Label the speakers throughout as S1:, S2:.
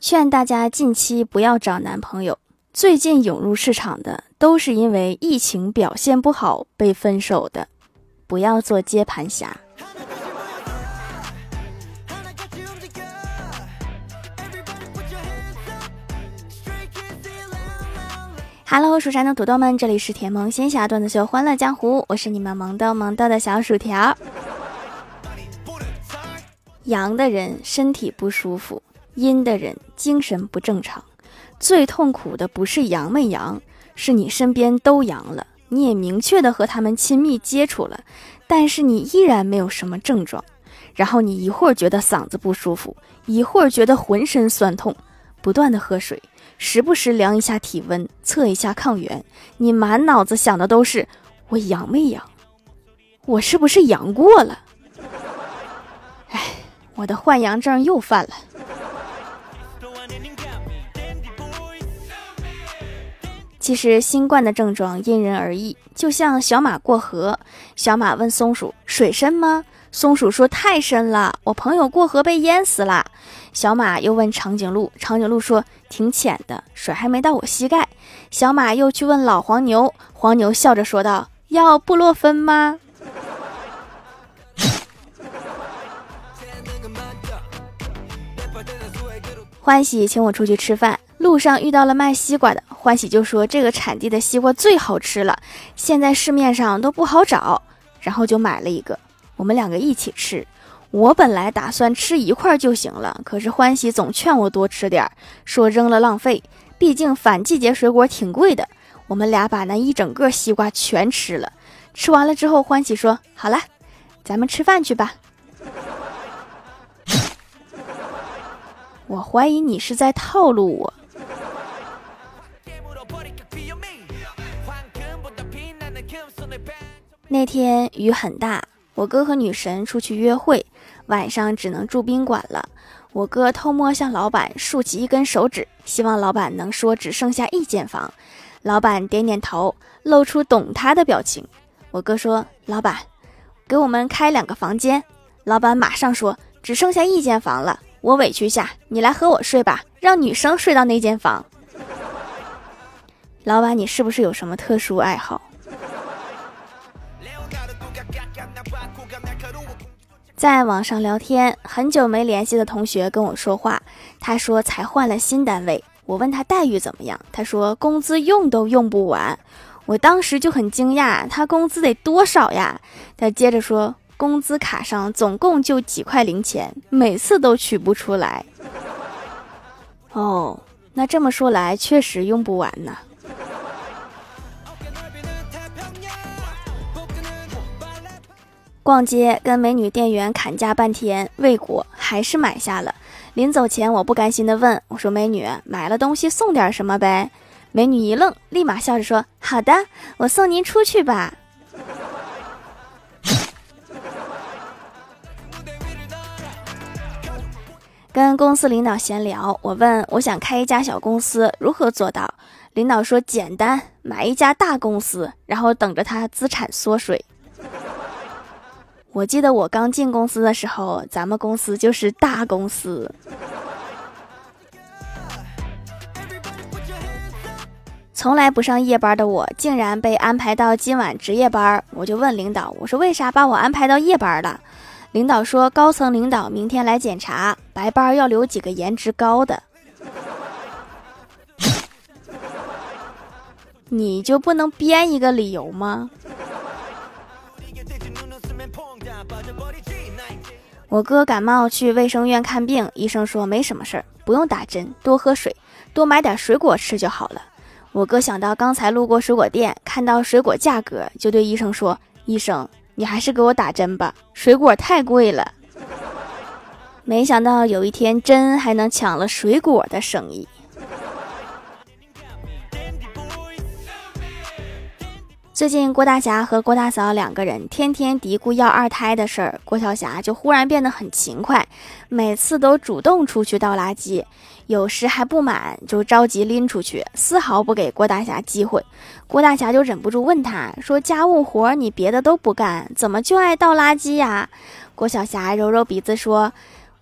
S1: 劝大家近期不要找男朋友。最近涌入市场的都是因为疫情表现不好被分手的，不要做接盘侠。Hello，蜀山的土豆们，这里是甜萌仙侠段子秀欢乐江湖，我是你们萌豆萌豆的小薯条。阳的人身体不舒服，阴的人精神不正常。最痛苦的不是阳没阳，是你身边都阳了，你也明确的和他们亲密接触了，但是你依然没有什么症状。然后你一会儿觉得嗓子不舒服，一会儿觉得浑身酸痛，不断的喝水。时不时量一下体温，测一下抗原，你满脑子想的都是我阳没阳，我是不是阳过了？哎，我的换阳症又犯了。其实新冠的症状因人而异，就像小马过河，小马问松鼠：“水深吗？”松鼠说：“太深了，我朋友过河被淹死了。”小马又问长颈鹿，长颈鹿说。挺浅的水，还没到我膝盖。小马又去问老黄牛，黄牛笑着说道：“要布洛芬吗？”欢喜请我出去吃饭，路上遇到了卖西瓜的，欢喜就说：“这个产地的西瓜最好吃了，现在市面上都不好找。”然后就买了一个，我们两个一起吃。我本来打算吃一块就行了，可是欢喜总劝我多吃点儿，说扔了浪费，毕竟反季节水果挺贵的。我们俩把那一整个西瓜全吃了，吃完了之后，欢喜说：“好了，咱们吃饭去吧。”我怀疑你是在套路我。那天雨很大，我哥和女神出去约会。晚上只能住宾馆了。我哥偷摸向老板竖起一根手指，希望老板能说只剩下一间房。老板点点头，露出懂他的表情。我哥说：“老板，给我们开两个房间。”老板马上说：“只剩下一间房了，我委屈下，你来和我睡吧，让女生睡到那间房。”老板，你是不是有什么特殊爱好？在网上聊天，很久没联系的同学跟我说话。他说才换了新单位，我问他待遇怎么样，他说工资用都用不完。我当时就很惊讶，他工资得多少呀？他接着说，工资卡上总共就几块零钱，每次都取不出来。哦，那这么说来，确实用不完呢。逛街跟美女店员砍价半天未果，还是买下了。临走前，我不甘心的问我说：“美女，买了东西送点什么呗？”美女一愣，立马笑着说：“好的，我送您出去吧。”跟公司领导闲聊，我问我想开一家小公司，如何做到？领导说：“简单，买一家大公司，然后等着它资产缩水。”我记得我刚进公司的时候，咱们公司就是大公司。从来不上夜班的我，竟然被安排到今晚值夜班。我就问领导：“我说为啥把我安排到夜班了？”领导说：“高层领导明天来检查，白班要留几个颜值高的。”你就不能编一个理由吗？我哥感冒去卫生院看病，医生说没什么事儿，不用打针，多喝水，多买点水果吃就好了。我哥想到刚才路过水果店，看到水果价格，就对医生说：“医生，你还是给我打针吧，水果太贵了。”没想到有一天，针还能抢了水果的生意。最近郭大侠和郭大嫂两个人天天嘀咕要二胎的事儿，郭晓霞就忽然变得很勤快，每次都主动出去倒垃圾，有时还不满就着急拎出去，丝毫不给郭大侠机会。郭大侠就忍不住问他说：“家务活你别的都不干，怎么就爱倒垃圾呀？”郭晓霞揉揉鼻子说：“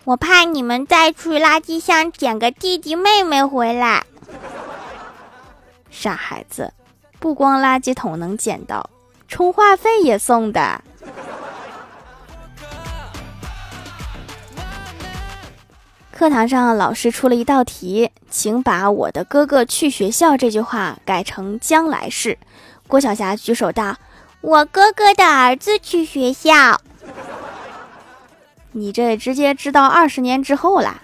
S2: 我怕你们再去垃圾箱捡个弟弟妹妹回来。
S1: 傻孩子，不光垃圾桶能捡到，充话费也送的。课堂上，老师出了一道题，请把我的哥哥去学校这句话改成将来式。郭晓霞举手道：“
S2: 我哥哥的儿子去学校。”
S1: 你这直接知道二十年之后啦。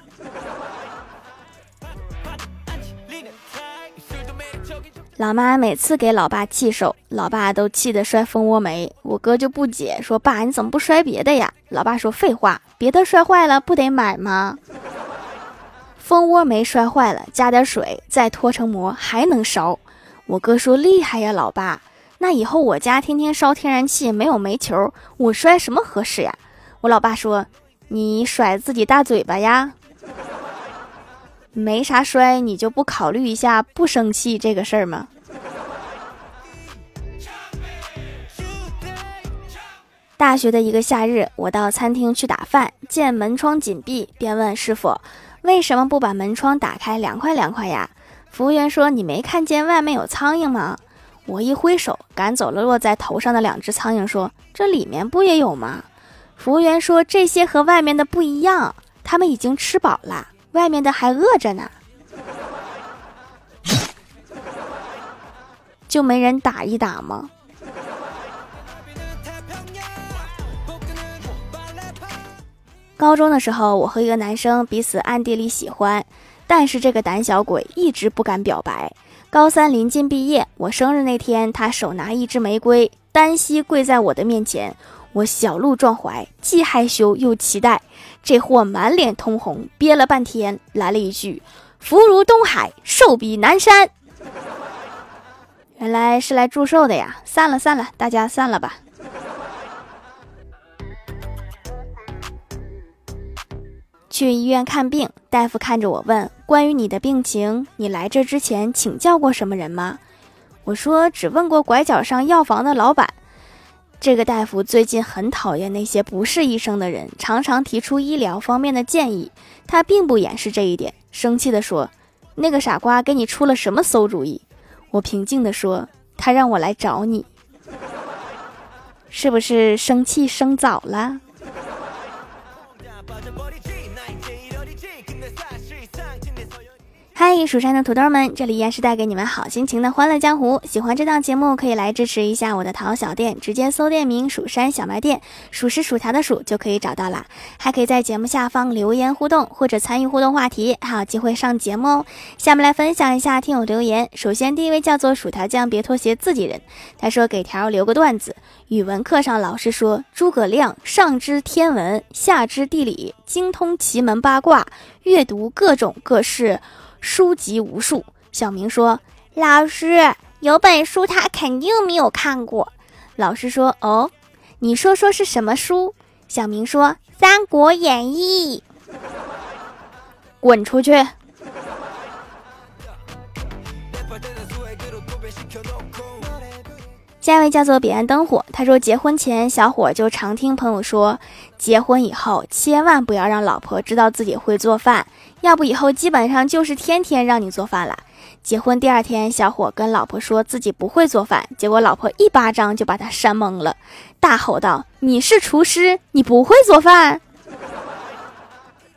S1: 老妈每次给老爸气手，老爸都气得摔蜂窝煤。我哥就不解，说：“爸，你怎么不摔别的呀？”老爸说：“废话，别的摔坏了不得买吗？”蜂窝煤摔坏了，加点水再脱成膜还能烧。我哥说厉害呀，老爸，那以后我家天天烧天然气，没有煤球，我摔什么合适呀？我老爸说你甩自己大嘴巴呀，没啥摔，你就不考虑一下不生气这个事儿吗？大学的一个夏日，我到餐厅去打饭，见门窗紧闭，便问师傅。为什么不把门窗打开，凉快凉快呀？服务员说：“你没看见外面有苍蝇吗？”我一挥手，赶走了落在头上的两只苍蝇，说：“这里面不也有吗？”服务员说：“这些和外面的不一样，他们已经吃饱了，外面的还饿着呢。”就没人打一打吗？高中的时候，我和一个男生彼此暗地里喜欢，但是这个胆小鬼一直不敢表白。高三临近毕业，我生日那天，他手拿一支玫瑰，单膝跪在我的面前，我小鹿撞怀，既害羞又期待。这货满脸通红，憋了半天，来了一句：“福如东海，寿比南山。”原来是来祝寿的呀！散了散了，大家散了吧。去医院看病，大夫看着我问：“关于你的病情，你来这之前请教过什么人吗？”我说：“只问过拐角上药房的老板。”这个大夫最近很讨厌那些不是医生的人，常常提出医疗方面的建议。他并不掩饰这一点，生气地说：“那个傻瓜给你出了什么馊主意？”我平静地说：“他让我来找你，是不是生气生早了？”嗨，蜀山的土豆们，这里依然是带给你们好心情的欢乐江湖。喜欢这档节目，可以来支持一下我的淘小店，直接搜店名“蜀山小卖店”，数是薯条的数就可以找到啦。还可以在节目下方留言互动，或者参与互动话题，还有机会上节目哦。下面来分享一下听友留言。首先，第一位叫做薯条酱，别拖鞋自己人。他说给条留个段子：语文课上老师说，诸葛亮上知天文，下知地理，精通奇门八卦，阅读各种各式。书籍无数，小明说：“
S2: 老师有本书，他肯定没有看过。”
S1: 老师说：“哦，你说说是什么书？”
S2: 小明说：“《三国演义》。”
S1: 滚出去！下一位叫做彼岸灯火，他说：“结婚前，小伙就常听朋友说，结婚以后千万不要让老婆知道自己会做饭。”要不以后基本上就是天天让你做饭了。结婚第二天，小伙跟老婆说自己不会做饭，结果老婆一巴掌就把他扇懵了，大吼道：“你是厨师，你不会做饭？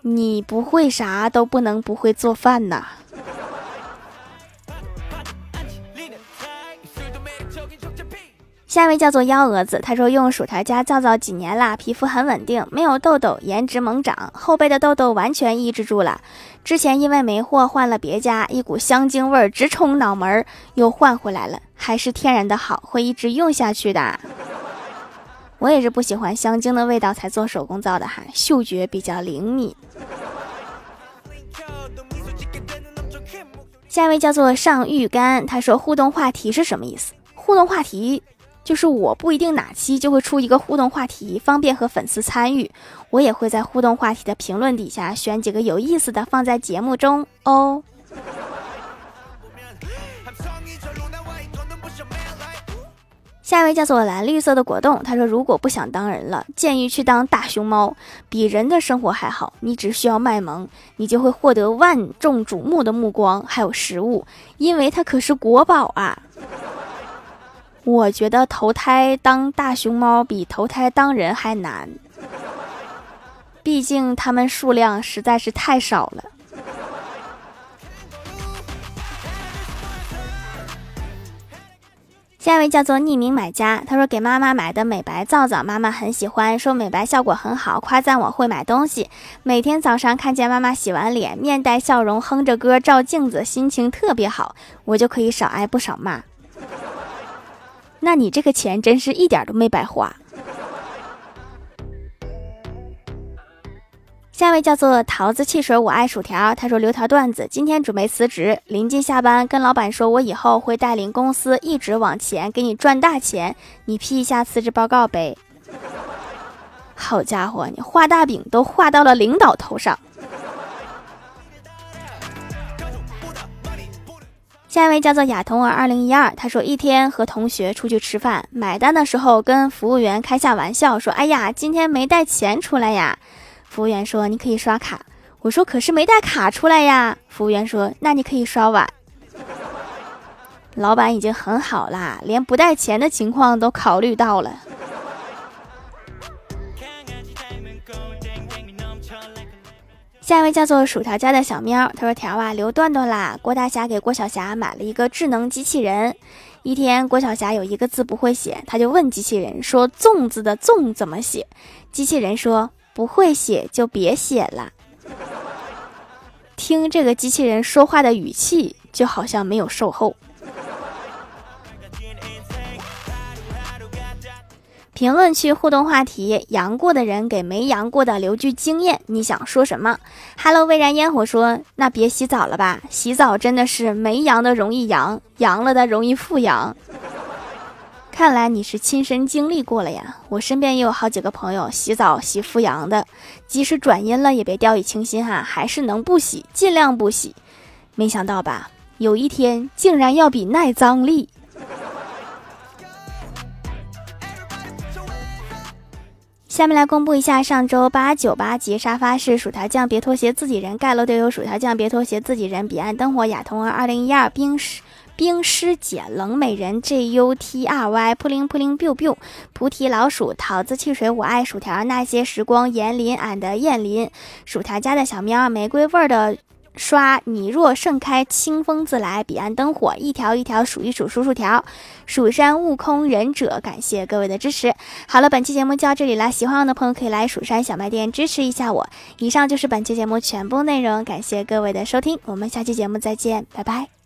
S1: 你不会啥都不能不会做饭呐！”下一位叫做幺蛾子，他说用薯条家皂皂几年了，皮肤很稳定，没有痘痘，颜值猛涨，后背的痘痘完全抑制住了。之前因为没货换了别家，一股香精味直冲脑门，又换回来了，还是天然的好，会一直用下去的。我也是不喜欢香精的味道才做手工皂的哈，嗅觉比较灵敏。下一位叫做上玉干，他说互动话题是什么意思？互动话题。就是我不一定哪期就会出一个互动话题，方便和粉丝参与。我也会在互动话题的评论底下选几个有意思的放在节目中哦。下一位叫做蓝绿色的果冻，他说：“如果不想当人了，建议去当大熊猫，比人的生活还好。你只需要卖萌，你就会获得万众瞩目的目光，还有食物，因为它可是国宝啊。”我觉得投胎当大熊猫比投胎当人还难，毕竟它们数量实在是太少了。下一位叫做匿名买家，他说给妈妈买的美白皂皂，妈妈很喜欢，说美白效果很好，夸赞我会买东西。每天早上看见妈妈洗完脸，面带笑容，哼着歌照镜子，心情特别好，我就可以少挨不少骂。那你这个钱真是一点都没白花。下一位叫做桃子汽水，我爱薯条。他说留条段子，今天准备辞职，临近下班，跟老板说我以后会带领公司一直往前，给你赚大钱，你批一下辞职报告呗。好家伙，你画大饼都画到了领导头上。下一位叫做亚童儿二零一二，他说一天和同学出去吃饭，买单的时候跟服务员开下玩笑说：“哎呀，今天没带钱出来呀。”服务员说：“你可以刷卡。”我说：“可是没带卡出来呀。”服务员说：“那你可以刷碗。”老板已经很好啦，连不带钱的情况都考虑到了。下一位叫做薯条家的小喵，他说：“条啊，留段段啦。”郭大侠给郭晓霞买了一个智能机器人。一天，郭晓霞有一个字不会写，他就问机器人说：“粽子的粽怎么写？”机器人说。不会写就别写了。听这个机器人说话的语气，就好像没有售后。评论区互动话题：阳过的人给没阳过的留句经验，你想说什么？Hello，蔚然烟火说：“那别洗澡了吧，洗澡真的是没阳的容易阳，阳了的容易复阳。”看来你是亲身经历过了呀！我身边也有好几个朋友洗澡洗复阳的，即使转阴了也别掉以轻心哈，还是能不洗尽量不洗。没想到吧，有一天竟然要比耐脏力。下面来公布一下上周八九八级沙发是薯条酱，别拖鞋，自己人盖楼都有薯条酱，别拖鞋，自己人彼岸灯火亚童儿二零一二冰室。冰师姐、冷美人、J U T R Y、扑灵扑灵 biu biu、菩提老鼠、桃子汽水、我爱薯条、那些时光、严林、俺的燕林、薯条家的小喵、玫瑰味儿的刷、你若盛开、清风自来、彼岸灯火、一条一条数一数数数条、蜀山悟空忍者，感谢各位的支持。好了，本期节目就到这里了，喜欢我的朋友可以来蜀山小卖店支持一下我。以上就是本期节目全部内容，感谢各位的收听，我们下期节目再见，拜拜。